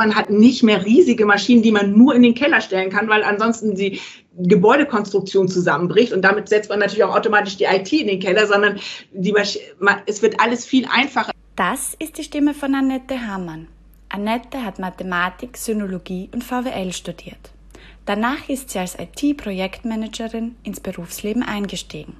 man hat nicht mehr riesige Maschinen, die man nur in den Keller stellen kann, weil ansonsten die Gebäudekonstruktion zusammenbricht und damit setzt man natürlich auch automatisch die IT in den Keller, sondern es wird alles viel einfacher. Das ist die Stimme von Annette Hamann. Annette hat Mathematik, Synologie und VWL studiert. Danach ist sie als IT-Projektmanagerin ins Berufsleben eingestiegen.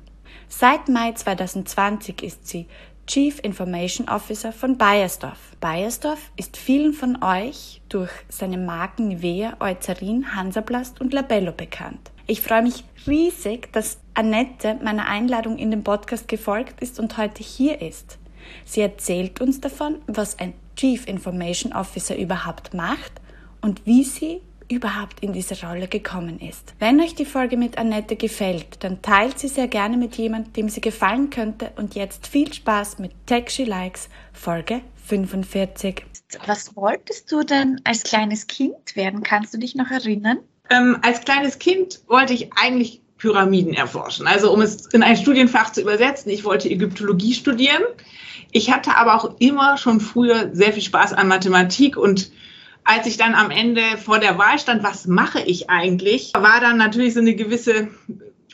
Seit Mai 2020 ist sie Chief Information Officer von Bayersdorf. Bayersdorf ist vielen von euch durch seine Marken Nivea, Eucerin, Hansaplast und Labello bekannt. Ich freue mich riesig, dass Annette meiner Einladung in den Podcast gefolgt ist und heute hier ist. Sie erzählt uns davon, was ein Chief Information Officer überhaupt macht und wie sie überhaupt in diese Rolle gekommen ist. Wenn euch die Folge mit Annette gefällt, dann teilt sie sehr gerne mit jemandem, dem sie gefallen könnte. Und jetzt viel Spaß mit Tech She Likes, Folge 45. Was wolltest du denn als kleines Kind werden? Kannst du dich noch erinnern? Ähm, als kleines Kind wollte ich eigentlich Pyramiden erforschen. Also um es in ein Studienfach zu übersetzen, ich wollte Ägyptologie studieren. Ich hatte aber auch immer schon früher sehr viel Spaß an Mathematik und als ich dann am Ende vor der Wahl stand, was mache ich eigentlich, war dann natürlich so eine gewisse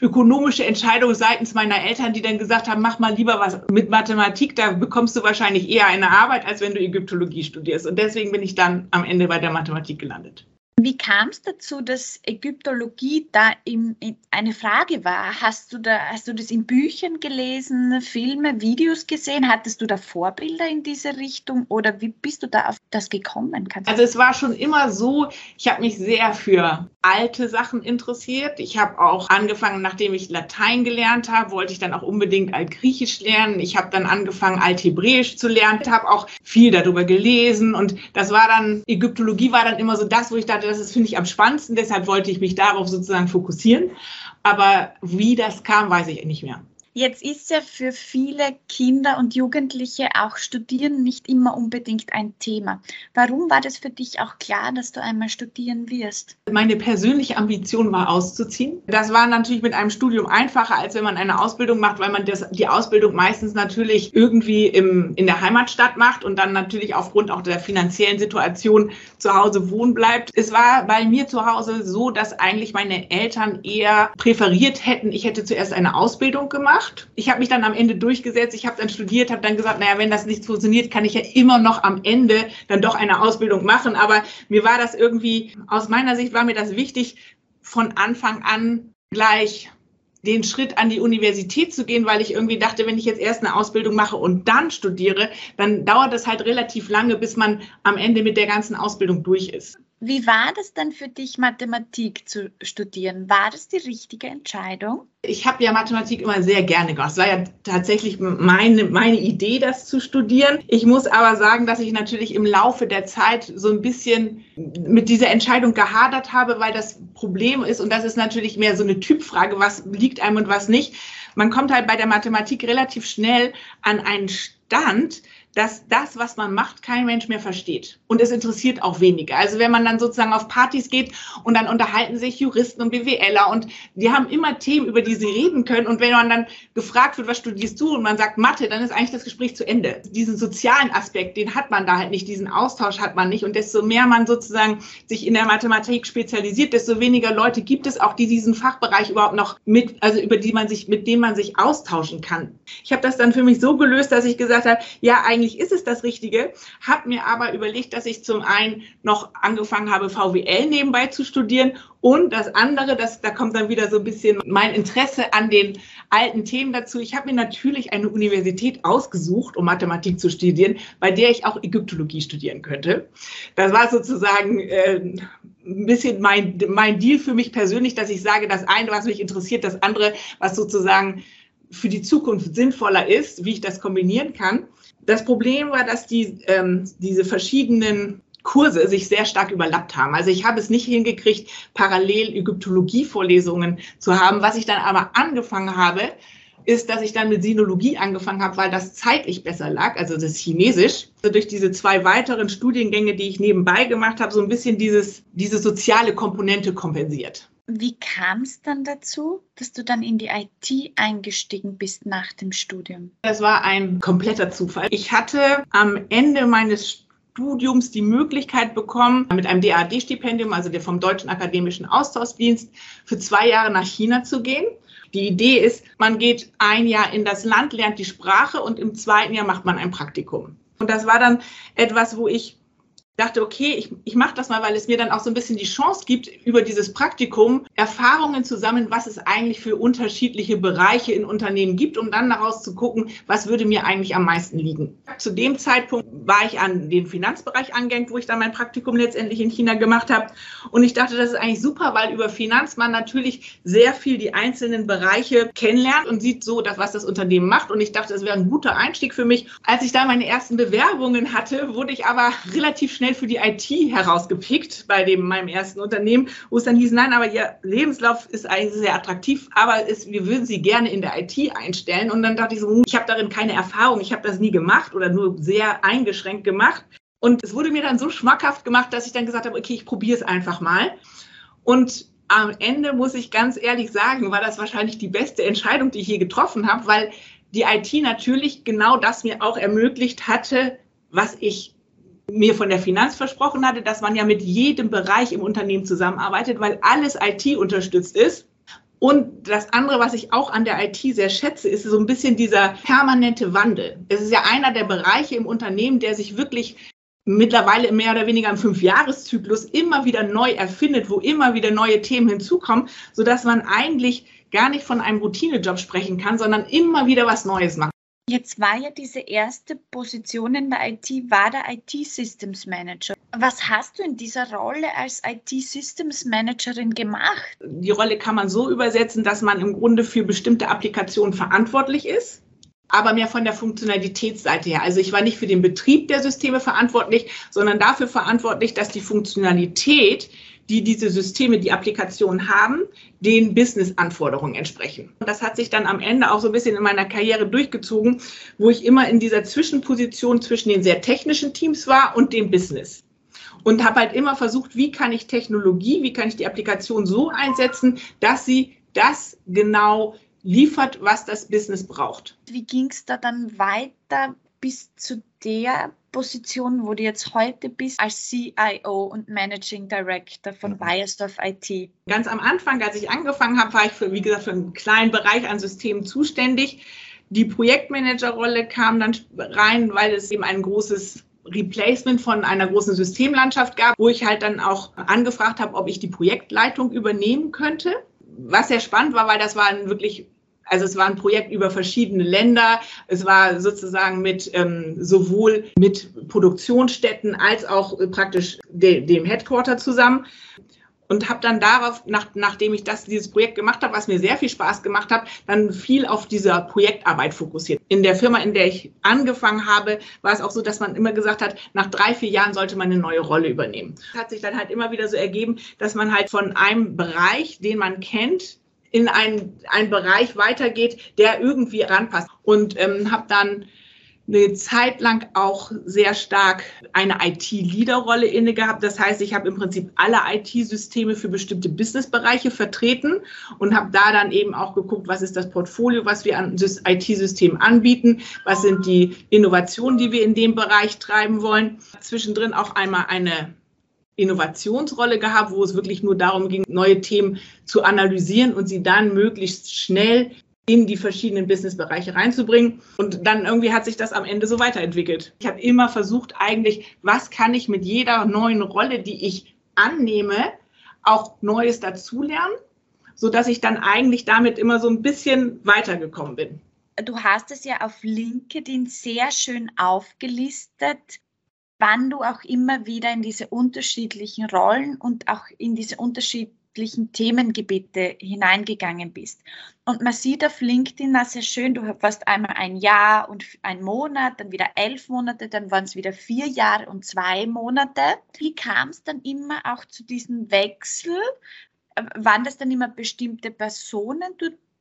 ökonomische Entscheidung seitens meiner Eltern, die dann gesagt haben, mach mal lieber was mit Mathematik, da bekommst du wahrscheinlich eher eine Arbeit, als wenn du Ägyptologie studierst. Und deswegen bin ich dann am Ende bei der Mathematik gelandet. Wie kam es dazu, dass Ägyptologie da im, eine Frage war? Hast du, da, hast du das in Büchern gelesen, Filme, Videos gesehen? Hattest du da Vorbilder in diese Richtung oder wie bist du da auf das gekommen? Kannst also es war schon immer so, ich habe mich sehr für alte Sachen interessiert. Ich habe auch angefangen, nachdem ich Latein gelernt habe, wollte ich dann auch unbedingt Altgriechisch lernen. Ich habe dann angefangen, Althebräisch zu lernen, habe auch viel darüber gelesen und das war dann, Ägyptologie war dann immer so das, wo ich dachte, das ist, finde ich, am spannendsten. Deshalb wollte ich mich darauf sozusagen fokussieren. Aber wie das kam, weiß ich nicht mehr. Jetzt ist ja für viele Kinder und Jugendliche auch Studieren nicht immer unbedingt ein Thema. Warum war das für dich auch klar, dass du einmal studieren wirst? Meine persönliche Ambition war auszuziehen. Das war natürlich mit einem Studium einfacher, als wenn man eine Ausbildung macht, weil man das, die Ausbildung meistens natürlich irgendwie im, in der Heimatstadt macht und dann natürlich aufgrund auch der finanziellen Situation zu Hause wohnen bleibt. Es war bei mir zu Hause so, dass eigentlich meine Eltern eher präferiert hätten, ich hätte zuerst eine Ausbildung gemacht gemacht. Ich habe mich dann am Ende durchgesetzt, ich habe dann studiert, habe dann gesagt, naja, wenn das nicht funktioniert, kann ich ja immer noch am Ende dann doch eine Ausbildung machen. Aber mir war das irgendwie, aus meiner Sicht war mir das wichtig, von Anfang an gleich den Schritt an die Universität zu gehen, weil ich irgendwie dachte, wenn ich jetzt erst eine Ausbildung mache und dann studiere, dann dauert das halt relativ lange, bis man am Ende mit der ganzen Ausbildung durch ist. Wie war das denn für dich, Mathematik zu studieren? War das die richtige Entscheidung? Ich habe ja Mathematik immer sehr gerne gemacht. Es war ja tatsächlich meine, meine Idee, das zu studieren. Ich muss aber sagen, dass ich natürlich im Laufe der Zeit so ein bisschen mit dieser Entscheidung gehadert habe, weil das Problem ist, und das ist natürlich mehr so eine Typfrage, was liegt einem und was nicht. Man kommt halt bei der Mathematik relativ schnell an einen Stand, dass das, was man macht, kein Mensch mehr versteht. Und es interessiert auch weniger. Also wenn man dann sozusagen auf Partys geht und dann unterhalten sich Juristen und BWLer und die haben immer Themen, über die sie reden können. Und wenn man dann gefragt wird, was studierst du? Und man sagt Mathe, dann ist eigentlich das Gespräch zu Ende. Diesen sozialen Aspekt, den hat man da halt nicht, diesen Austausch hat man nicht. Und desto mehr man sozusagen sich in der Mathematik spezialisiert, desto weniger Leute gibt es auch, die diesen Fachbereich überhaupt noch mit, also über die man sich, mit denen man sich austauschen kann. Ich habe das dann für mich so gelöst, dass ich gesagt habe, ja, eigentlich eigentlich ist es das Richtige, habe mir aber überlegt, dass ich zum einen noch angefangen habe, VWL nebenbei zu studieren und das andere, das, da kommt dann wieder so ein bisschen mein Interesse an den alten Themen dazu. Ich habe mir natürlich eine Universität ausgesucht, um Mathematik zu studieren, bei der ich auch Ägyptologie studieren könnte. Das war sozusagen äh, ein bisschen mein, mein Deal für mich persönlich, dass ich sage, das eine, was mich interessiert, das andere, was sozusagen für die Zukunft sinnvoller ist, wie ich das kombinieren kann. Das Problem war, dass die, ähm, diese verschiedenen Kurse sich sehr stark überlappt haben. Also ich habe es nicht hingekriegt, parallel Ägyptologie-Vorlesungen zu haben. Was ich dann aber angefangen habe, ist, dass ich dann mit Sinologie angefangen habe, weil das zeitlich besser lag, also das Chinesisch. Also durch diese zwei weiteren Studiengänge, die ich nebenbei gemacht habe, so ein bisschen dieses, diese soziale Komponente kompensiert. Wie kam es dann dazu, dass du dann in die IT eingestiegen bist nach dem Studium? Das war ein kompletter Zufall. Ich hatte am Ende meines Studiums die Möglichkeit bekommen, mit einem DAD-Stipendium, also der vom Deutschen Akademischen Austauschdienst, für zwei Jahre nach China zu gehen. Die Idee ist, man geht ein Jahr in das Land, lernt die Sprache und im zweiten Jahr macht man ein Praktikum. Und das war dann etwas, wo ich dachte, okay, ich, ich mache das mal, weil es mir dann auch so ein bisschen die Chance gibt, über dieses Praktikum Erfahrungen zu sammeln, was es eigentlich für unterschiedliche Bereiche in Unternehmen gibt, um dann daraus zu gucken, was würde mir eigentlich am meisten liegen. Zu dem Zeitpunkt war ich an den Finanzbereich angehängt, wo ich dann mein Praktikum letztendlich in China gemacht habe. Und ich dachte, das ist eigentlich super, weil über Finanz man natürlich sehr viel die einzelnen Bereiche kennenlernt und sieht so, dass, was das Unternehmen macht. Und ich dachte, das wäre ein guter Einstieg für mich. Als ich da meine ersten Bewerbungen hatte, wurde ich aber relativ schnell schnell für die IT herausgepickt bei dem, meinem ersten Unternehmen, wo es dann hieß, nein, aber Ihr Lebenslauf ist eigentlich sehr attraktiv, aber es, wir würden Sie gerne in der IT einstellen. Und dann dachte ich so, hm, ich habe darin keine Erfahrung, ich habe das nie gemacht oder nur sehr eingeschränkt gemacht. Und es wurde mir dann so schmackhaft gemacht, dass ich dann gesagt habe, okay, ich probiere es einfach mal. Und am Ende muss ich ganz ehrlich sagen, war das wahrscheinlich die beste Entscheidung, die ich je getroffen habe, weil die IT natürlich genau das mir auch ermöglicht hatte, was ich mir von der Finanz versprochen hatte, dass man ja mit jedem Bereich im Unternehmen zusammenarbeitet, weil alles IT unterstützt ist. Und das andere, was ich auch an der IT sehr schätze, ist so ein bisschen dieser permanente Wandel. Es ist ja einer der Bereiche im Unternehmen, der sich wirklich mittlerweile mehr oder weniger im Fünfjahreszyklus immer wieder neu erfindet, wo immer wieder neue Themen hinzukommen, sodass man eigentlich gar nicht von einem Routinejob sprechen kann, sondern immer wieder was Neues macht. Jetzt war ja diese erste Position in der IT, war der IT-Systems Manager. Was hast du in dieser Rolle als IT-Systems Managerin gemacht? Die Rolle kann man so übersetzen, dass man im Grunde für bestimmte Applikationen verantwortlich ist aber mehr von der Funktionalitätsseite her. Also ich war nicht für den Betrieb der Systeme verantwortlich, sondern dafür verantwortlich, dass die Funktionalität die diese Systeme, die Applikationen haben, den Business-Anforderungen entsprechen. Und das hat sich dann am Ende auch so ein bisschen in meiner Karriere durchgezogen, wo ich immer in dieser Zwischenposition zwischen den sehr technischen Teams war und dem Business. Und habe halt immer versucht, wie kann ich Technologie, wie kann ich die Applikation so einsetzen, dass sie das genau liefert, was das Business braucht. Wie ging es da dann weiter bis zu der Position, wo du jetzt heute bist, als CIO und Managing Director von mhm. Bayersdorf IT? Ganz am Anfang, als ich angefangen habe, war ich für, wie gesagt, für einen kleinen Bereich an Systemen zuständig. Die Projektmanagerrolle kam dann rein, weil es eben ein großes Replacement von einer großen Systemlandschaft gab, wo ich halt dann auch angefragt habe, ob ich die Projektleitung übernehmen könnte. Was sehr spannend war, weil das war ein wirklich also es war ein Projekt über verschiedene Länder. Es war sozusagen mit ähm, sowohl mit Produktionsstätten als auch äh, praktisch de, dem Headquarter zusammen. Und habe dann darauf, nach, nachdem ich das, dieses Projekt gemacht habe, was mir sehr viel Spaß gemacht hat, dann viel auf dieser Projektarbeit fokussiert. In der Firma, in der ich angefangen habe, war es auch so, dass man immer gesagt hat, nach drei, vier Jahren sollte man eine neue Rolle übernehmen. Hat sich dann halt immer wieder so ergeben, dass man halt von einem Bereich, den man kennt, in einen, einen Bereich weitergeht, der irgendwie ranpasst. Und ähm, habe dann eine Zeit lang auch sehr stark eine IT-Leader-Rolle inne gehabt. Das heißt, ich habe im Prinzip alle IT-Systeme für bestimmte Businessbereiche vertreten und habe da dann eben auch geguckt, was ist das Portfolio, was wir an IT-Systemen anbieten, was sind die Innovationen, die wir in dem Bereich treiben wollen. Zwischendrin auch einmal eine Innovationsrolle gehabt, wo es wirklich nur darum ging, neue Themen zu analysieren und sie dann möglichst schnell in die verschiedenen Businessbereiche reinzubringen. Und dann irgendwie hat sich das am Ende so weiterentwickelt. Ich habe immer versucht, eigentlich, was kann ich mit jeder neuen Rolle, die ich annehme, auch Neues dazulernen, sodass ich dann eigentlich damit immer so ein bisschen weitergekommen bin. Du hast es ja auf LinkedIn sehr schön aufgelistet, wann du auch immer wieder in diese unterschiedlichen Rollen und auch in diese unterschiedlichen Themengebiete hineingegangen bist. Und man sieht auf LinkedIn das sehr schön, du hast einmal ein Jahr und ein Monat, dann wieder elf Monate, dann waren es wieder vier Jahre und zwei Monate. Wie kam es dann immer auch zu diesem Wechsel? Waren das dann immer bestimmte Personen,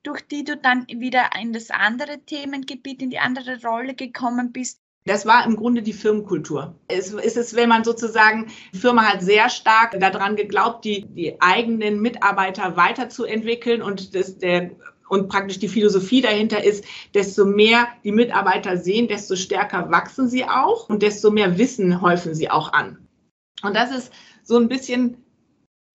durch die du dann wieder in das andere Themengebiet, in die andere Rolle gekommen bist? Das war im Grunde die Firmenkultur. Es ist es, wenn man sozusagen, die Firma hat sehr stark daran geglaubt, die, die eigenen Mitarbeiter weiterzuentwickeln und das, der und praktisch die Philosophie dahinter ist, desto mehr die Mitarbeiter sehen, desto stärker wachsen sie auch und desto mehr Wissen häufen sie auch an. Und das ist so ein bisschen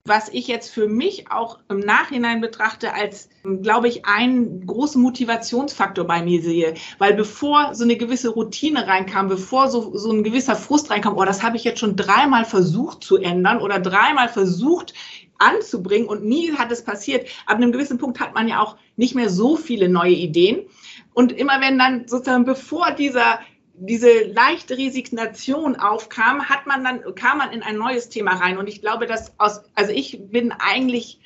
was ich jetzt für mich auch im Nachhinein betrachte als, glaube ich, einen großen Motivationsfaktor bei mir sehe. Weil bevor so eine gewisse Routine reinkam, bevor so, so ein gewisser Frust reinkam, oh, das habe ich jetzt schon dreimal versucht zu ändern oder dreimal versucht anzubringen und nie hat es passiert. Ab einem gewissen Punkt hat man ja auch nicht mehr so viele neue Ideen. Und immer wenn dann sozusagen, bevor dieser diese leichte Resignation aufkam, hat man dann, kam man in ein neues Thema rein. Und ich glaube, dass aus, also ich bin eigentlich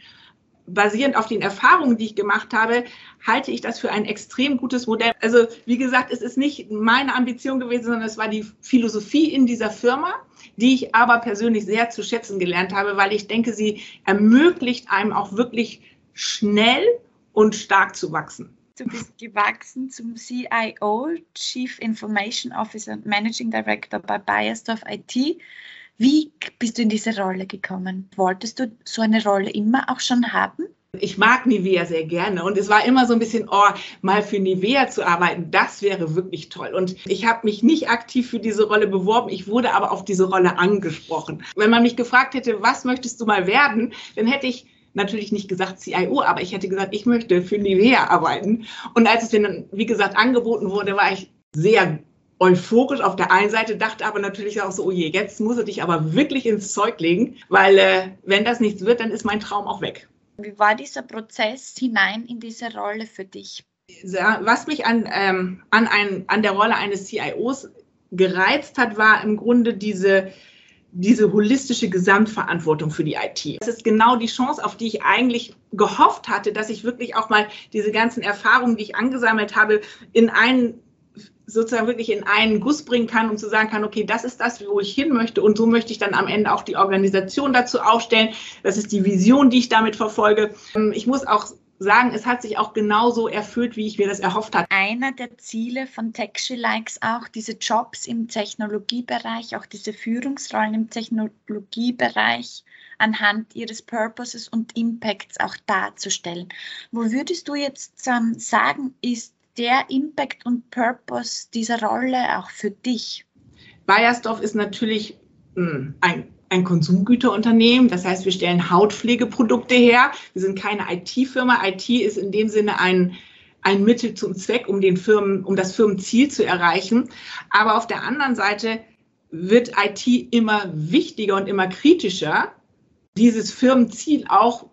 basierend auf den Erfahrungen, die ich gemacht habe, halte ich das für ein extrem gutes Modell. Also wie gesagt, es ist nicht meine Ambition gewesen, sondern es war die Philosophie in dieser Firma, die ich aber persönlich sehr zu schätzen gelernt habe, weil ich denke, sie ermöglicht einem auch wirklich schnell und stark zu wachsen. Du bist gewachsen zum CIO, Chief Information Officer und Managing Director bei Bayersdorf IT. Wie bist du in diese Rolle gekommen? Wolltest du so eine Rolle immer auch schon haben? Ich mag Nivea sehr gerne und es war immer so ein bisschen, oh, mal für Nivea zu arbeiten, das wäre wirklich toll. Und ich habe mich nicht aktiv für diese Rolle beworben, ich wurde aber auf diese Rolle angesprochen. Wenn man mich gefragt hätte, was möchtest du mal werden, dann hätte ich natürlich nicht gesagt CIO, aber ich hätte gesagt, ich möchte für Nivea arbeiten. Und als es mir dann, wie gesagt, angeboten wurde, war ich sehr euphorisch auf der einen Seite, dachte aber natürlich auch so, oh je, jetzt muss er dich aber wirklich ins Zeug legen, weil äh, wenn das nichts wird, dann ist mein Traum auch weg. Wie war dieser Prozess hinein in diese Rolle für dich? Was mich an, ähm, an, ein, an der Rolle eines CIOs gereizt hat, war im Grunde diese diese holistische Gesamtverantwortung für die IT. Das ist genau die Chance, auf die ich eigentlich gehofft hatte, dass ich wirklich auch mal diese ganzen Erfahrungen, die ich angesammelt habe, in einen sozusagen wirklich in einen Guss bringen kann, um zu sagen kann, okay, das ist das, wo ich hin möchte und so möchte ich dann am Ende auch die Organisation dazu aufstellen. Das ist die Vision, die ich damit verfolge. Ich muss auch sagen, es hat sich auch genauso erfüllt, wie ich mir das erhofft hatte. Einer der Ziele von Texture Likes auch, diese Jobs im Technologiebereich, auch diese Führungsrollen im Technologiebereich anhand ihres Purposes und Impacts auch darzustellen. Wo würdest du jetzt ähm, sagen, ist der Impact und Purpose dieser Rolle auch für dich? Bayersdorf ist natürlich mh, hm, ein ein Konsumgüterunternehmen. Das heißt, wir stellen Hautpflegeprodukte her. Wir sind keine IT-Firma. IT ist in dem Sinne ein, ein Mittel zum Zweck, um den Firmen, um das Firmenziel zu erreichen. Aber auf der anderen Seite wird IT immer wichtiger und immer kritischer, dieses Firmenziel auch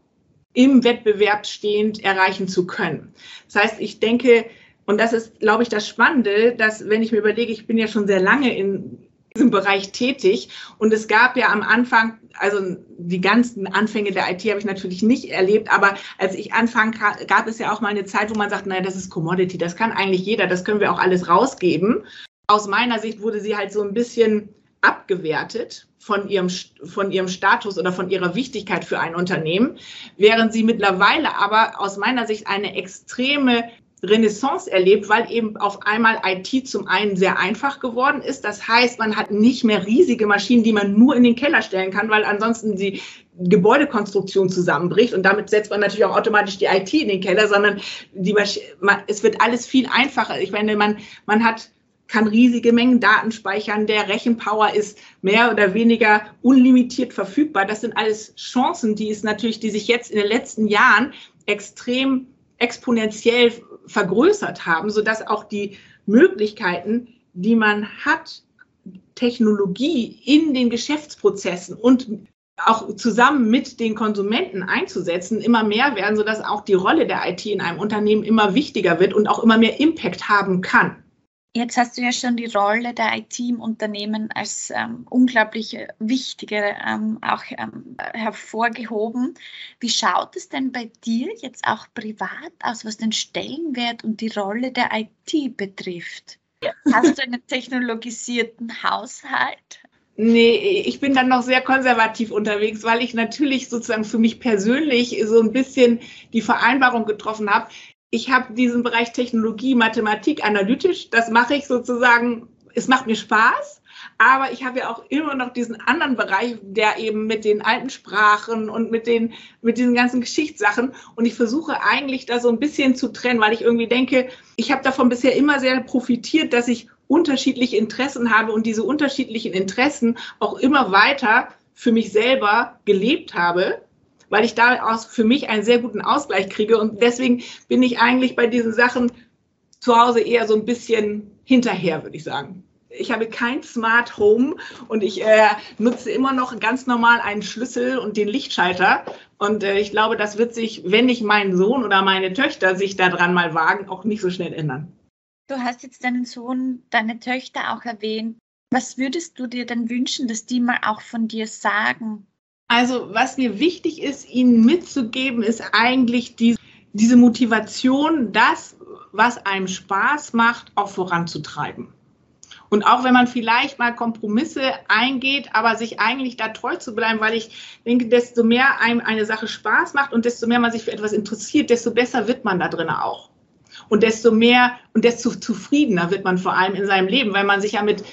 im Wettbewerb stehend erreichen zu können. Das heißt, ich denke, und das ist, glaube ich, das Spannende, dass wenn ich mir überlege, ich bin ja schon sehr lange in, diesem Bereich tätig. Und es gab ja am Anfang, also die ganzen Anfänge der IT habe ich natürlich nicht erlebt, aber als ich anfang, gab es ja auch mal eine Zeit, wo man sagt, naja, das ist Commodity, das kann eigentlich jeder, das können wir auch alles rausgeben. Aus meiner Sicht wurde sie halt so ein bisschen abgewertet von ihrem, von ihrem Status oder von ihrer Wichtigkeit für ein Unternehmen, während sie mittlerweile aber aus meiner Sicht eine extreme Renaissance erlebt, weil eben auf einmal IT zum einen sehr einfach geworden ist. Das heißt, man hat nicht mehr riesige Maschinen, die man nur in den Keller stellen kann, weil ansonsten die Gebäudekonstruktion zusammenbricht und damit setzt man natürlich auch automatisch die IT in den Keller, sondern die Masch es wird alles viel einfacher. Ich meine, man, man hat kann riesige Mengen Daten speichern. Der Rechenpower ist mehr oder weniger unlimitiert verfügbar. Das sind alles Chancen, die es natürlich, die sich jetzt in den letzten Jahren extrem exponentiell vergrößert haben, sodass auch die Möglichkeiten, die man hat, Technologie in den Geschäftsprozessen und auch zusammen mit den Konsumenten einzusetzen, immer mehr werden, sodass auch die Rolle der IT in einem Unternehmen immer wichtiger wird und auch immer mehr Impact haben kann. Jetzt hast du ja schon die Rolle der IT im Unternehmen als ähm, unglaublich wichtige ähm, auch ähm, hervorgehoben. Wie schaut es denn bei dir jetzt auch privat aus, was den Stellenwert und die Rolle der IT betrifft? Hast du einen technologisierten Haushalt? Nee, ich bin dann noch sehr konservativ unterwegs, weil ich natürlich sozusagen für mich persönlich so ein bisschen die Vereinbarung getroffen habe ich habe diesen Bereich Technologie, Mathematik, analytisch. Das mache ich sozusagen, es macht mir Spaß. Aber ich habe ja auch immer noch diesen anderen Bereich, der eben mit den alten Sprachen und mit den, mit diesen ganzen Geschichtssachen. Und ich versuche eigentlich da so ein bisschen zu trennen, weil ich irgendwie denke, ich habe davon bisher immer sehr profitiert, dass ich unterschiedliche Interessen habe und diese unterschiedlichen Interessen auch immer weiter für mich selber gelebt habe weil ich daraus für mich einen sehr guten Ausgleich kriege. Und deswegen bin ich eigentlich bei diesen Sachen zu Hause eher so ein bisschen hinterher, würde ich sagen. Ich habe kein Smart Home und ich äh, nutze immer noch ganz normal einen Schlüssel und den Lichtschalter. Und äh, ich glaube, das wird sich, wenn nicht mein Sohn oder meine Töchter sich daran mal wagen, auch nicht so schnell ändern. Du hast jetzt deinen Sohn, deine Töchter auch erwähnt. Was würdest du dir denn wünschen, dass die mal auch von dir sagen? Also was mir wichtig ist, Ihnen mitzugeben, ist eigentlich die, diese Motivation, das, was einem Spaß macht, auch voranzutreiben. Und auch wenn man vielleicht mal Kompromisse eingeht, aber sich eigentlich da treu zu bleiben, weil ich denke, desto mehr einem eine Sache Spaß macht und desto mehr man sich für etwas interessiert, desto besser wird man da drin auch. Und desto mehr und desto zufriedener wird man vor allem in seinem Leben, weil man sich ja mit,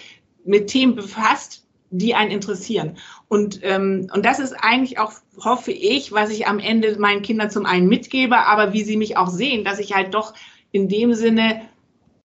mit Themen befasst, die einen interessieren. Und, ähm, und das ist eigentlich auch, hoffe ich, was ich am Ende meinen Kindern zum einen mitgebe, aber wie sie mich auch sehen, dass ich halt doch in dem Sinne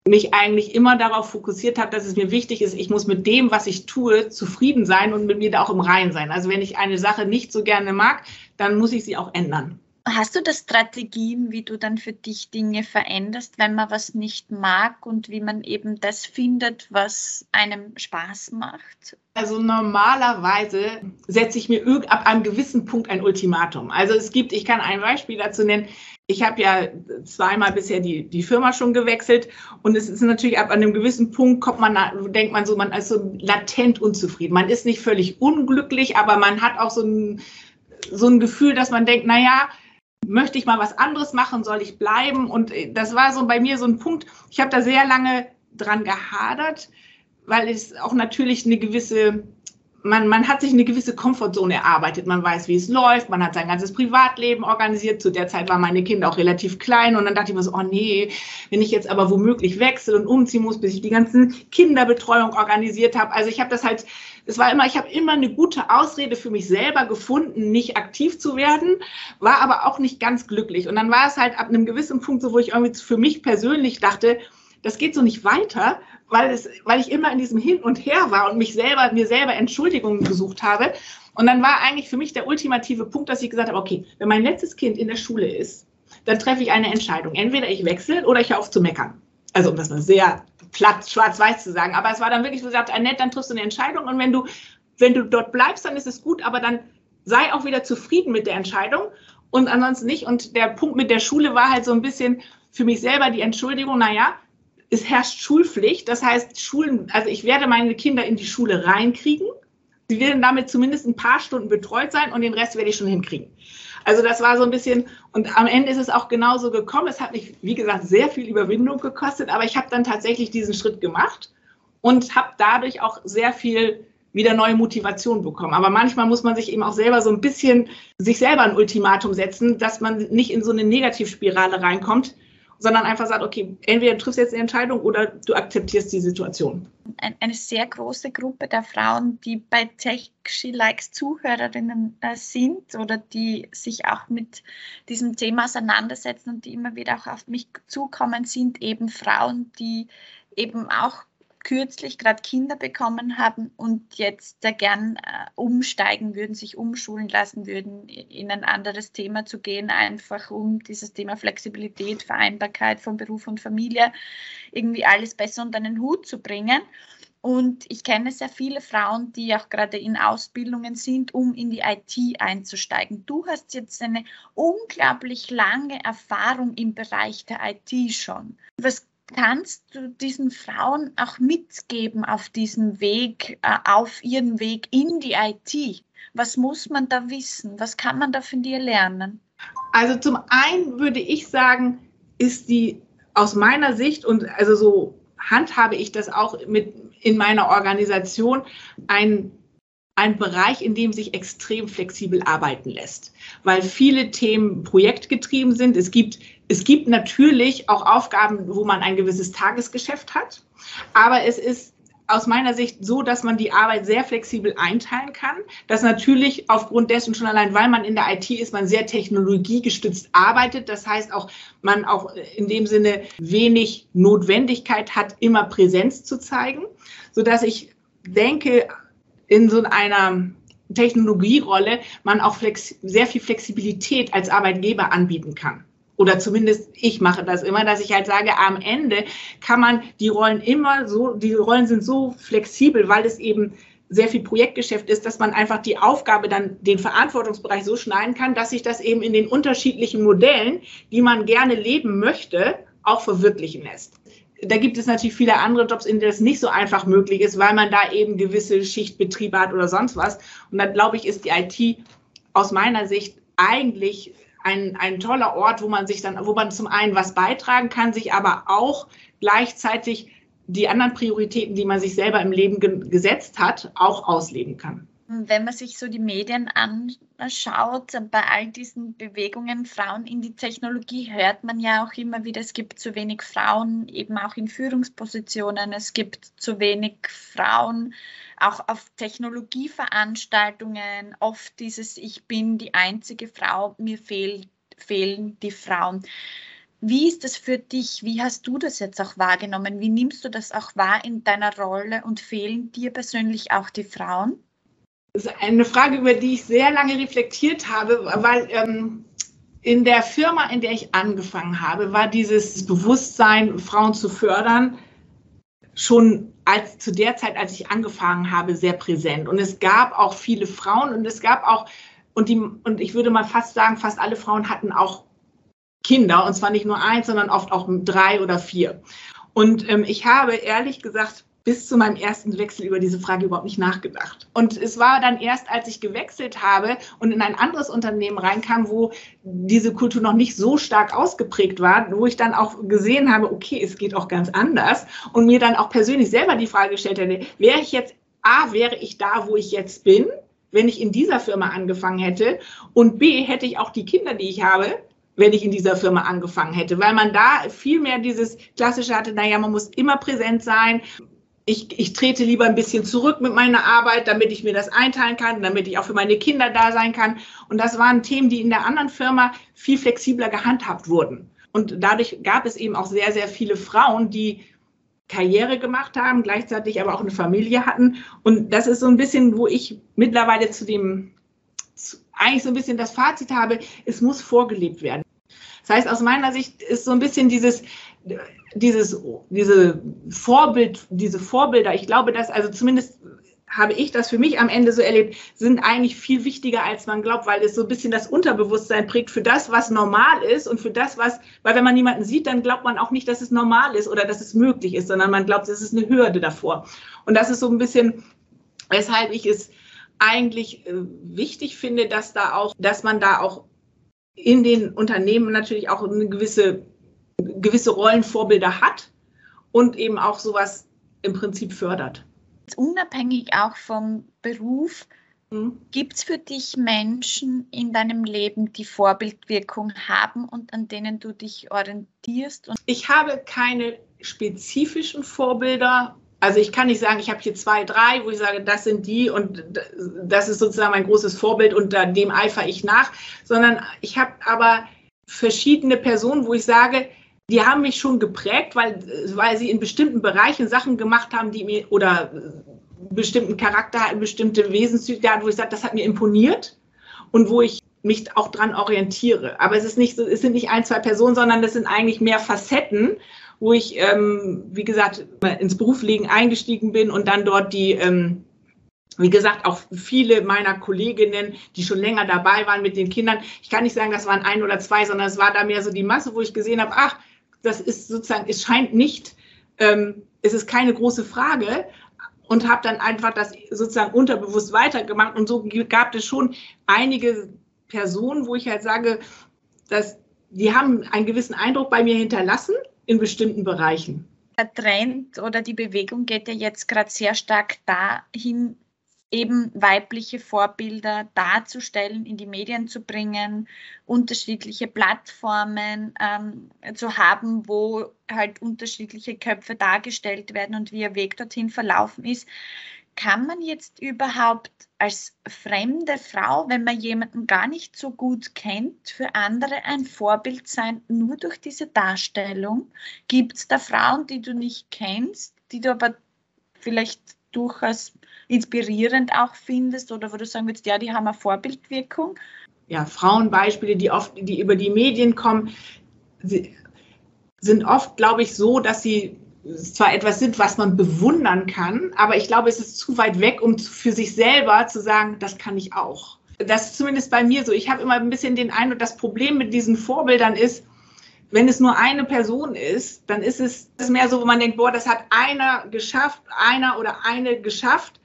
mich eigentlich immer darauf fokussiert habe, dass es mir wichtig ist, ich muss mit dem, was ich tue, zufrieden sein und mit mir da auch im Rein sein. Also wenn ich eine Sache nicht so gerne mag, dann muss ich sie auch ändern. Hast du da Strategien, wie du dann für dich Dinge veränderst, wenn man was nicht mag und wie man eben das findet, was einem Spaß macht? Also normalerweise setze ich mir ab einem gewissen Punkt ein Ultimatum. Also es gibt, ich kann ein Beispiel dazu nennen. Ich habe ja zweimal bisher die, die Firma schon gewechselt und es ist natürlich ab einem gewissen Punkt kommt man, denkt man so, man ist so latent unzufrieden. Man ist nicht völlig unglücklich, aber man hat auch so ein, so ein Gefühl, dass man denkt, naja, möchte ich mal was anderes machen, soll ich bleiben? Und äh, das war so bei mir so ein Punkt, ich habe da sehr lange dran gehadert, weil es auch natürlich eine gewisse, man, man hat sich eine gewisse Komfortzone erarbeitet. Man weiß, wie es läuft, man hat sein ganzes Privatleben organisiert. Zu der Zeit waren meine Kinder auch relativ klein und dann dachte ich mir so, oh nee, wenn ich jetzt aber womöglich wechsle und umziehen muss, bis ich die ganzen Kinderbetreuung organisiert habe. Also ich habe das halt es war immer, ich habe immer eine gute Ausrede für mich selber gefunden, nicht aktiv zu werden, war aber auch nicht ganz glücklich. Und dann war es halt ab einem gewissen Punkt so, wo ich irgendwie für mich persönlich dachte, das geht so nicht weiter, weil, es, weil ich immer in diesem Hin und Her war und mich selber, mir selber Entschuldigungen gesucht habe. Und dann war eigentlich für mich der ultimative Punkt, dass ich gesagt habe, okay, wenn mein letztes Kind in der Schule ist, dann treffe ich eine Entscheidung. Entweder ich wechsle oder ich höre auf zu meckern. Also um das mal sehr platt schwarz-weiß zu sagen. Aber es war dann wirklich so gesagt, Annette, dann triffst du eine Entscheidung und wenn du, wenn du dort bleibst, dann ist es gut, aber dann sei auch wieder zufrieden mit der Entscheidung und ansonsten nicht. Und der Punkt mit der Schule war halt so ein bisschen für mich selber die Entschuldigung, naja, es herrscht Schulpflicht. Das heißt, Schulen, also ich werde meine Kinder in die Schule reinkriegen. Sie werden damit zumindest ein paar Stunden betreut sein und den Rest werde ich schon hinkriegen. Also das war so ein bisschen, und am Ende ist es auch genauso gekommen. Es hat mich, wie gesagt, sehr viel Überwindung gekostet, aber ich habe dann tatsächlich diesen Schritt gemacht und habe dadurch auch sehr viel wieder neue Motivation bekommen. Aber manchmal muss man sich eben auch selber so ein bisschen sich selber ein Ultimatum setzen, dass man nicht in so eine Negativspirale reinkommt, sondern einfach sagt, okay, entweder du triffst jetzt eine Entscheidung oder du akzeptierst die Situation. Eine sehr große Gruppe der Frauen, die bei Tech She Likes Zuhörerinnen äh, sind oder die sich auch mit diesem Thema auseinandersetzen und die immer wieder auch auf mich zukommen, sind eben Frauen, die eben auch kürzlich gerade Kinder bekommen haben und jetzt da gern äh, umsteigen würden, sich umschulen lassen würden, in ein anderes Thema zu gehen, einfach um dieses Thema Flexibilität, Vereinbarkeit von Beruf und Familie irgendwie alles besser unter einen Hut zu bringen. Und ich kenne sehr viele Frauen, die auch gerade in Ausbildungen sind, um in die IT einzusteigen. Du hast jetzt eine unglaublich lange Erfahrung im Bereich der IT schon. Was kannst du diesen Frauen auch mitgeben auf diesem Weg, äh, auf ihren Weg in die IT? Was muss man da wissen? Was kann man da von dir lernen? Also zum einen würde ich sagen, ist die aus meiner Sicht und also so handhabe ich das auch mit in meiner Organisation ein ein Bereich, in dem sich extrem flexibel arbeiten lässt, weil viele Themen projektgetrieben sind. Es gibt, es gibt natürlich auch Aufgaben, wo man ein gewisses Tagesgeschäft hat, aber es ist aus meiner Sicht so, dass man die Arbeit sehr flexibel einteilen kann. Dass natürlich aufgrund dessen schon allein, weil man in der IT ist, man sehr technologiegestützt arbeitet. Das heißt auch, man auch in dem Sinne wenig Notwendigkeit hat, immer Präsenz zu zeigen, sodass ich denke, in so einer Technologierolle man auch sehr viel Flexibilität als Arbeitgeber anbieten kann oder zumindest ich mache das immer, dass ich halt sage, am Ende kann man die Rollen immer so, die Rollen sind so flexibel, weil es eben sehr viel Projektgeschäft ist, dass man einfach die Aufgabe dann den Verantwortungsbereich so schneiden kann, dass sich das eben in den unterschiedlichen Modellen, die man gerne leben möchte, auch verwirklichen lässt. Da gibt es natürlich viele andere Jobs, in denen das nicht so einfach möglich ist, weil man da eben gewisse Schichtbetriebe hat oder sonst was. Und da glaube ich, ist die IT aus meiner Sicht eigentlich ein, ein toller Ort, wo man sich dann, wo man zum einen was beitragen kann, sich aber auch gleichzeitig die anderen Prioritäten, die man sich selber im Leben ge gesetzt hat, auch ausleben kann. Wenn man sich so die Medien anschaut, bei all diesen Bewegungen Frauen in die Technologie, hört man ja auch immer wieder, es gibt zu wenig Frauen eben auch in Führungspositionen, es gibt zu wenig Frauen auch auf Technologieveranstaltungen, oft dieses Ich bin die einzige Frau, mir fehl, fehlen die Frauen. Wie ist das für dich? Wie hast du das jetzt auch wahrgenommen? Wie nimmst du das auch wahr in deiner Rolle und fehlen dir persönlich auch die Frauen? Das ist eine Frage, über die ich sehr lange reflektiert habe, weil ähm, in der Firma, in der ich angefangen habe, war dieses Bewusstsein, Frauen zu fördern, schon als zu der Zeit, als ich angefangen habe, sehr präsent. Und es gab auch viele Frauen und es gab auch, und, die, und ich würde mal fast sagen, fast alle Frauen hatten auch Kinder, und zwar nicht nur eins, sondern oft auch drei oder vier. Und ähm, ich habe ehrlich gesagt bis zu meinem ersten Wechsel über diese Frage überhaupt nicht nachgedacht. Und es war dann erst, als ich gewechselt habe und in ein anderes Unternehmen reinkam, wo diese Kultur noch nicht so stark ausgeprägt war, wo ich dann auch gesehen habe, okay, es geht auch ganz anders und mir dann auch persönlich selber die Frage gestellt hätte, wäre ich jetzt, A, wäre ich da, wo ich jetzt bin, wenn ich in dieser Firma angefangen hätte und B, hätte ich auch die Kinder, die ich habe, wenn ich in dieser Firma angefangen hätte, weil man da viel mehr dieses klassische hatte, naja, man muss immer präsent sein, ich, ich trete lieber ein bisschen zurück mit meiner Arbeit, damit ich mir das einteilen kann, damit ich auch für meine Kinder da sein kann. Und das waren Themen, die in der anderen Firma viel flexibler gehandhabt wurden. Und dadurch gab es eben auch sehr, sehr viele Frauen, die Karriere gemacht haben, gleichzeitig aber auch eine Familie hatten. Und das ist so ein bisschen, wo ich mittlerweile zu dem, eigentlich so ein bisschen das Fazit habe, es muss vorgelebt werden. Das heißt, aus meiner Sicht ist so ein bisschen dieses, dieses, diese Vorbild, diese Vorbilder, ich glaube, dass, also zumindest habe ich das für mich am Ende so erlebt, sind eigentlich viel wichtiger, als man glaubt, weil es so ein bisschen das Unterbewusstsein prägt für das, was normal ist und für das, was, weil wenn man niemanden sieht, dann glaubt man auch nicht, dass es normal ist oder dass es möglich ist, sondern man glaubt, es ist eine Hürde davor. Und das ist so ein bisschen, weshalb ich es eigentlich äh, wichtig finde, dass da auch, dass man da auch in den Unternehmen natürlich auch eine gewisse gewisse Rollenvorbilder hat und eben auch sowas im Prinzip fördert. Unabhängig auch vom Beruf, mhm. gibt es für dich Menschen in deinem Leben, die Vorbildwirkung haben und an denen du dich orientierst? ich habe keine spezifischen Vorbilder. Also ich kann nicht sagen, ich habe hier zwei, drei, wo ich sage, das sind die und das ist sozusagen mein großes Vorbild und dem eifere ich nach, sondern ich habe aber verschiedene Personen, wo ich sage, die haben mich schon geprägt, weil, weil sie in bestimmten Bereichen Sachen gemacht haben, die mir oder bestimmten Charakter, bestimmte Wesenszüge hatten, wo ich sage, das hat mir imponiert und wo ich mich auch dran orientiere. Aber es ist nicht so, es sind nicht ein, zwei Personen, sondern das sind eigentlich mehr Facetten, wo ich, ähm, wie gesagt, ins Berufsleben eingestiegen bin und dann dort die, ähm, wie gesagt, auch viele meiner Kolleginnen, die schon länger dabei waren mit den Kindern. Ich kann nicht sagen, das waren ein oder zwei, sondern es war da mehr so die Masse, wo ich gesehen habe, ach, das ist sozusagen, es scheint nicht, ähm, es ist keine große Frage und habe dann einfach das sozusagen unterbewusst weitergemacht. Und so gab es schon einige Personen, wo ich halt sage, dass die haben einen gewissen Eindruck bei mir hinterlassen in bestimmten Bereichen. Der Trend oder die Bewegung geht ja jetzt gerade sehr stark dahin, eben weibliche Vorbilder darzustellen, in die Medien zu bringen, unterschiedliche Plattformen ähm, zu haben, wo halt unterschiedliche Köpfe dargestellt werden und wie ihr Weg dorthin verlaufen ist. Kann man jetzt überhaupt als fremde Frau, wenn man jemanden gar nicht so gut kennt, für andere ein Vorbild sein, nur durch diese Darstellung? Gibt es da Frauen, die du nicht kennst, die du aber vielleicht durchaus inspirierend auch findest oder wo du sagen würdest, ja, die haben eine Vorbildwirkung? Ja, Frauenbeispiele, die oft, die über die Medien kommen, sind oft, glaube ich, so, dass sie zwar etwas sind, was man bewundern kann, aber ich glaube, es ist zu weit weg, um für sich selber zu sagen, das kann ich auch. Das ist zumindest bei mir so. Ich habe immer ein bisschen den Eindruck, das Problem mit diesen Vorbildern ist, wenn es nur eine Person ist, dann ist es mehr so, wo man denkt, boah, das hat einer geschafft, einer oder eine geschafft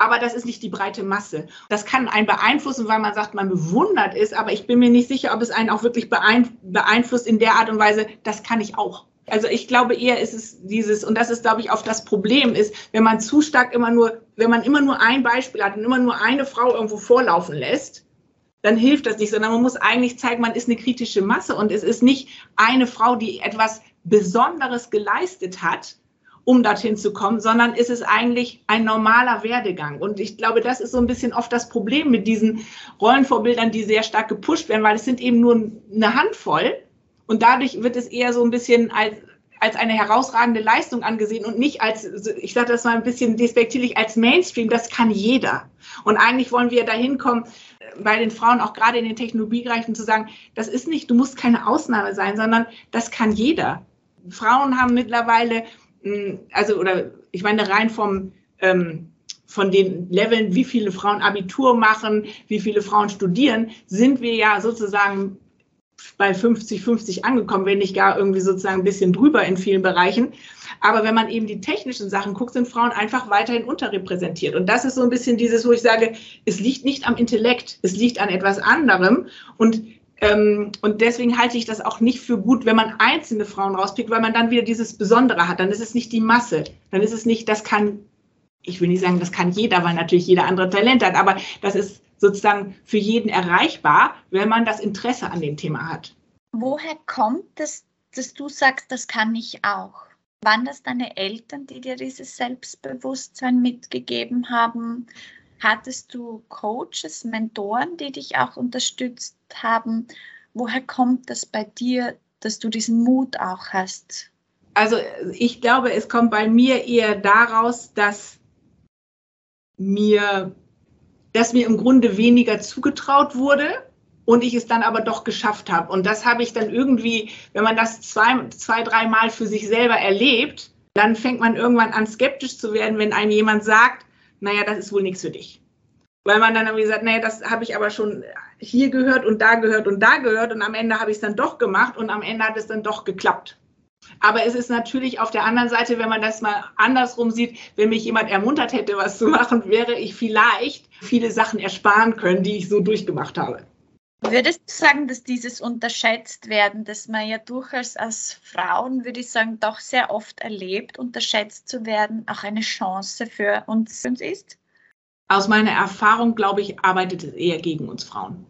aber das ist nicht die breite Masse. Das kann einen beeinflussen, weil man sagt, man bewundert ist, aber ich bin mir nicht sicher, ob es einen auch wirklich beeinflusst in der Art und Weise, das kann ich auch. Also ich glaube eher ist es dieses, und das ist, glaube ich, oft das Problem ist, wenn man zu stark immer nur, wenn man immer nur ein Beispiel hat und immer nur eine Frau irgendwo vorlaufen lässt, dann hilft das nicht, sondern man muss eigentlich zeigen, man ist eine kritische Masse und es ist nicht eine Frau, die etwas Besonderes geleistet hat, um dorthin zu kommen, sondern ist es eigentlich ein normaler Werdegang. Und ich glaube, das ist so ein bisschen oft das Problem mit diesen Rollenvorbildern, die sehr stark gepusht werden, weil es sind eben nur eine Handvoll. Und dadurch wird es eher so ein bisschen als, als eine herausragende Leistung angesehen und nicht als, ich sage das mal ein bisschen despektierlich, als Mainstream. Das kann jeder. Und eigentlich wollen wir dahin kommen, bei den Frauen, auch gerade in den Technologiebereichen, zu sagen, das ist nicht, du musst keine Ausnahme sein, sondern das kann jeder. Frauen haben mittlerweile also oder ich meine rein vom ähm, von den Leveln, wie viele Frauen Abitur machen, wie viele Frauen studieren, sind wir ja sozusagen bei 50, 50 angekommen, wenn nicht gar irgendwie sozusagen ein bisschen drüber in vielen Bereichen. Aber wenn man eben die technischen Sachen guckt, sind Frauen einfach weiterhin unterrepräsentiert. Und das ist so ein bisschen dieses, wo ich sage, es liegt nicht am Intellekt, es liegt an etwas anderem. Und ähm, und deswegen halte ich das auch nicht für gut, wenn man einzelne Frauen rauspickt, weil man dann wieder dieses Besondere hat. Dann ist es nicht die Masse. Dann ist es nicht, das kann, ich will nicht sagen, das kann jeder, weil natürlich jeder andere Talent hat, aber das ist sozusagen für jeden erreichbar, wenn man das Interesse an dem Thema hat. Woher kommt es, dass du sagst, das kann ich auch? Waren das deine Eltern, die dir dieses Selbstbewusstsein mitgegeben haben? Hattest du Coaches, Mentoren, die dich auch unterstützt haben? Woher kommt das bei dir, dass du diesen Mut auch hast? Also ich glaube, es kommt bei mir eher daraus, dass mir, dass mir im Grunde weniger zugetraut wurde und ich es dann aber doch geschafft habe. Und das habe ich dann irgendwie, wenn man das zwei, zwei dreimal für sich selber erlebt, dann fängt man irgendwann an, skeptisch zu werden, wenn einem jemand sagt, naja, das ist wohl nichts für dich. Weil man dann irgendwie sagt, naja, das habe ich aber schon hier gehört und da gehört und da gehört und am Ende habe ich es dann doch gemacht und am Ende hat es dann doch geklappt. Aber es ist natürlich auf der anderen Seite, wenn man das mal andersrum sieht, wenn mich jemand ermuntert hätte, was zu machen, wäre ich vielleicht viele Sachen ersparen können, die ich so durchgemacht habe. Würdest du sagen, dass dieses unterschätzt werden, dass man ja durchaus als Frauen, würde ich sagen, doch sehr oft erlebt, unterschätzt zu werden, auch eine Chance für uns ist? Aus meiner Erfahrung, glaube ich, arbeitet es eher gegen uns Frauen.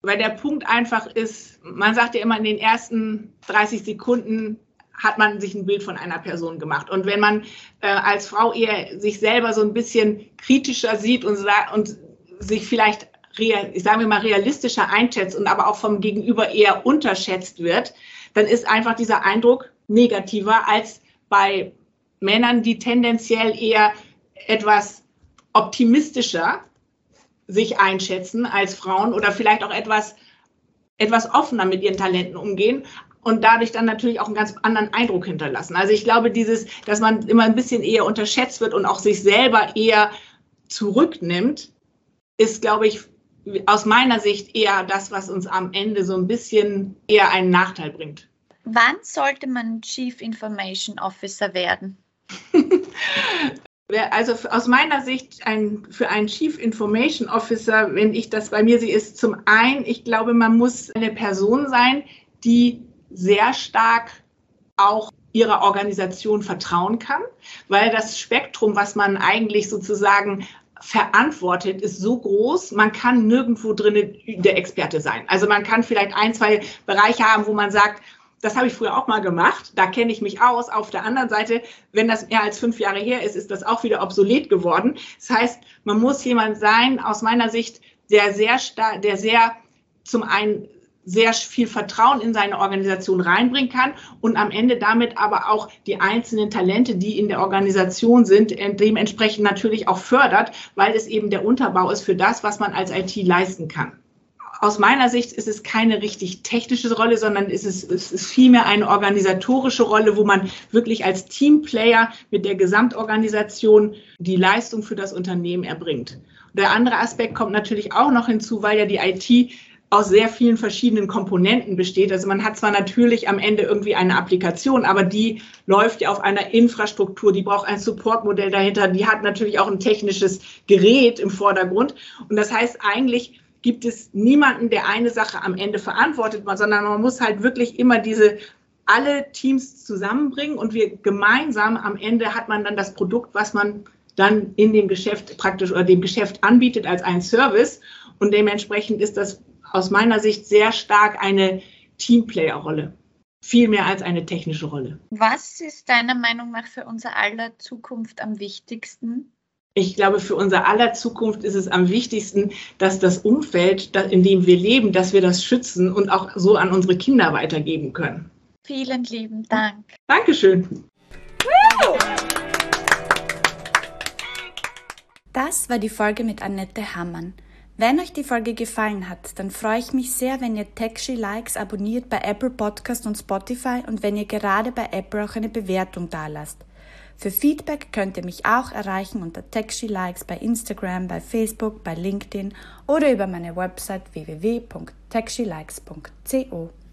Weil der Punkt einfach ist, man sagt ja immer, in den ersten 30 Sekunden hat man sich ein Bild von einer Person gemacht. Und wenn man äh, als Frau eher sich selber so ein bisschen kritischer sieht und, und sich vielleicht real, sagen wir mal, realistischer einschätzt und aber auch vom Gegenüber eher unterschätzt wird, dann ist einfach dieser Eindruck negativer als bei Männern, die tendenziell eher etwas optimistischer sich einschätzen als Frauen oder vielleicht auch etwas, etwas offener mit ihren Talenten umgehen und dadurch dann natürlich auch einen ganz anderen Eindruck hinterlassen. Also ich glaube, dieses, dass man immer ein bisschen eher unterschätzt wird und auch sich selber eher zurücknimmt, ist, glaube ich, aus meiner Sicht eher das, was uns am Ende so ein bisschen eher einen Nachteil bringt. Wann sollte man Chief Information Officer werden? Also aus meiner Sicht ein, für einen Chief Information Officer, wenn ich das bei mir sehe, ist zum einen, ich glaube, man muss eine Person sein, die sehr stark auch ihrer Organisation vertrauen kann, weil das Spektrum, was man eigentlich sozusagen verantwortet, ist so groß, man kann nirgendwo drin der Experte sein. Also man kann vielleicht ein, zwei Bereiche haben, wo man sagt, das habe ich früher auch mal gemacht, da kenne ich mich aus. Auf der anderen Seite, wenn das mehr als fünf Jahre her ist, ist das auch wieder obsolet geworden. Das heißt, man muss jemand sein, aus meiner Sicht, der sehr stark, der sehr zum einen sehr viel Vertrauen in seine Organisation reinbringen kann und am Ende damit aber auch die einzelnen Talente, die in der Organisation sind, dementsprechend natürlich auch fördert, weil es eben der Unterbau ist für das, was man als IT leisten kann. Aus meiner Sicht ist es keine richtig technische Rolle, sondern es ist, es ist vielmehr eine organisatorische Rolle, wo man wirklich als Teamplayer mit der Gesamtorganisation die Leistung für das Unternehmen erbringt. Der andere Aspekt kommt natürlich auch noch hinzu, weil ja die IT aus sehr vielen verschiedenen Komponenten besteht. Also man hat zwar natürlich am Ende irgendwie eine Applikation, aber die läuft ja auf einer Infrastruktur, die braucht ein Supportmodell dahinter, die hat natürlich auch ein technisches Gerät im Vordergrund. Und das heißt, eigentlich gibt es niemanden, der eine Sache am Ende verantwortet, sondern man muss halt wirklich immer diese alle Teams zusammenbringen und wir gemeinsam am Ende hat man dann das Produkt, was man dann in dem Geschäft praktisch oder dem Geschäft anbietet als ein Service. Und dementsprechend ist das aus meiner Sicht sehr stark eine Teamplayer-Rolle. Viel mehr als eine technische Rolle. Was ist deiner Meinung nach für unser aller Zukunft am wichtigsten? Ich glaube, für unser aller Zukunft ist es am wichtigsten, dass das Umfeld, in dem wir leben, dass wir das schützen und auch so an unsere Kinder weitergeben können. Vielen lieben Dank. Dankeschön. Das war die Folge mit Annette Hammann. Wenn euch die Folge gefallen hat, dann freue ich mich sehr, wenn ihr Techshi Likes abonniert bei Apple Podcast und Spotify und wenn ihr gerade bei Apple auch eine Bewertung dalasst. Für Feedback könnt ihr mich auch erreichen unter Techshi Likes bei Instagram, bei Facebook, bei LinkedIn oder über meine Website www.techshilikes.co.